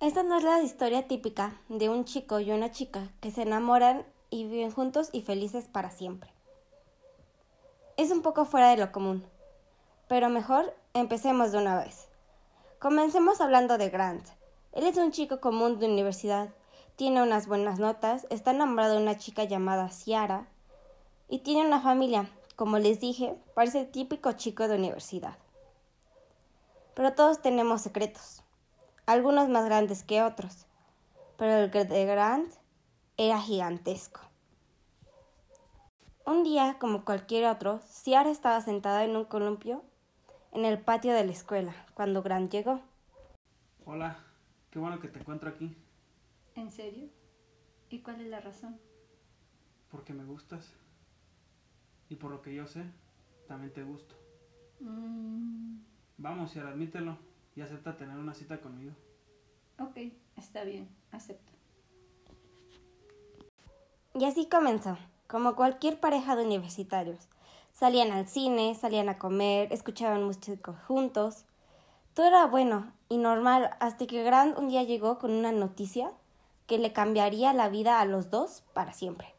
Esta no es la historia típica de un chico y una chica que se enamoran y viven juntos y felices para siempre. Es un poco fuera de lo común, pero mejor empecemos de una vez. Comencemos hablando de Grant. Él es un chico común de universidad, tiene unas buenas notas, está enamorado de una chica llamada Ciara y tiene una familia. Como les dije, parece el típico chico de universidad. Pero todos tenemos secretos, algunos más grandes que otros, pero el de Grant era gigantesco. Un día, como cualquier otro, Ciara estaba sentada en un columpio en el patio de la escuela cuando Grant llegó. Hola, qué bueno que te encuentro aquí. ¿En serio? ¿Y cuál es la razón? Porque me gustas. Y por lo que yo sé, también te gusto. Mm, Vamos, Ciara, admítelo y acepta tener una cita conmigo. ok, está bien, acepto. Y así comenzó, como cualquier pareja de universitarios. Salían al cine, salían a comer, escuchaban música juntos. Todo era bueno y normal hasta que Grant un día llegó con una noticia que le cambiaría la vida a los dos para siempre.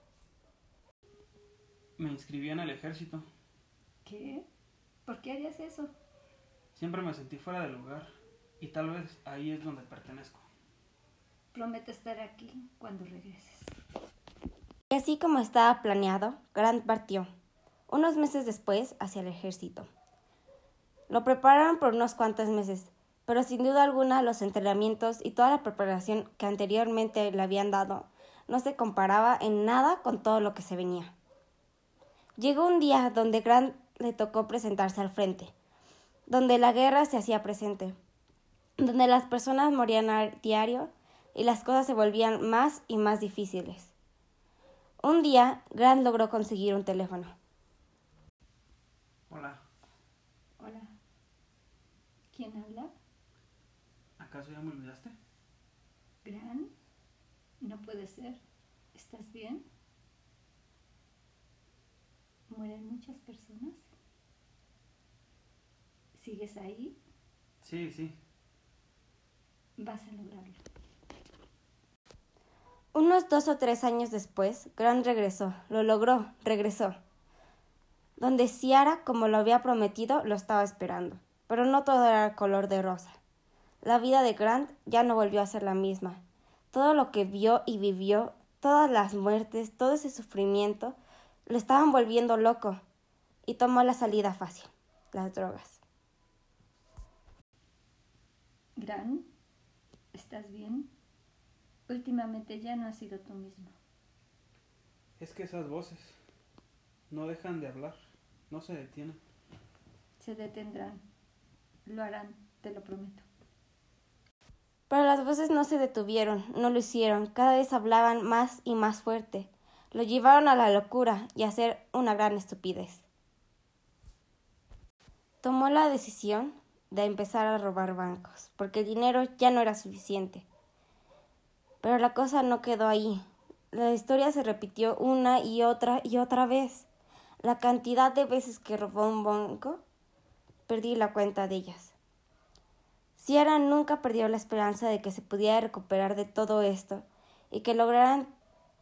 Me inscribí en el ejército. ¿Qué? ¿Por qué harías eso? Siempre me sentí fuera del lugar y tal vez ahí es donde pertenezco. Prometo estar aquí cuando regreses. Y así como estaba planeado, Grant partió, unos meses después, hacia el ejército. Lo prepararon por unos cuantos meses, pero sin duda alguna los entrenamientos y toda la preparación que anteriormente le habían dado no se comparaba en nada con todo lo que se venía. Llegó un día donde Grant le tocó presentarse al frente, donde la guerra se hacía presente, donde las personas morían a diario y las cosas se volvían más y más difíciles. Un día, Grant logró conseguir un teléfono. Hola, Hola. ¿Quién habla? ¿acaso ya me olvidaste? ¿Gran? No puede ser. ¿Estás bien? ¿Mueren muchas personas? ¿Sigues ahí? Sí, sí. Vas a lograrlo. Unos dos o tres años después, Grant regresó, lo logró, regresó. Donde Ciara, como lo había prometido, lo estaba esperando. Pero no todo era color de rosa. La vida de Grant ya no volvió a ser la misma. Todo lo que vio y vivió, todas las muertes, todo ese sufrimiento, lo estaban volviendo loco. Y tomó la salida fácil, las drogas. Gran, ¿estás bien? Últimamente ya no has sido tú mismo. Es que esas voces no dejan de hablar, no se detienen. Se detendrán. Lo harán, te lo prometo. Pero las voces no se detuvieron, no lo hicieron, cada vez hablaban más y más fuerte. Lo llevaron a la locura y a hacer una gran estupidez. Tomó la decisión de empezar a robar bancos, porque el dinero ya no era suficiente. Pero la cosa no quedó ahí. La historia se repitió una y otra y otra vez. La cantidad de veces que robó un banco, perdí la cuenta de ellas. Ciara nunca perdió la esperanza de que se pudiera recuperar de todo esto y que lograran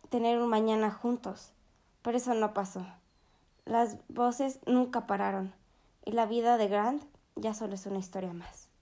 tener un mañana juntos. Pero eso no pasó. Las voces nunca pararon y la vida de Grant ya solo es una historia más.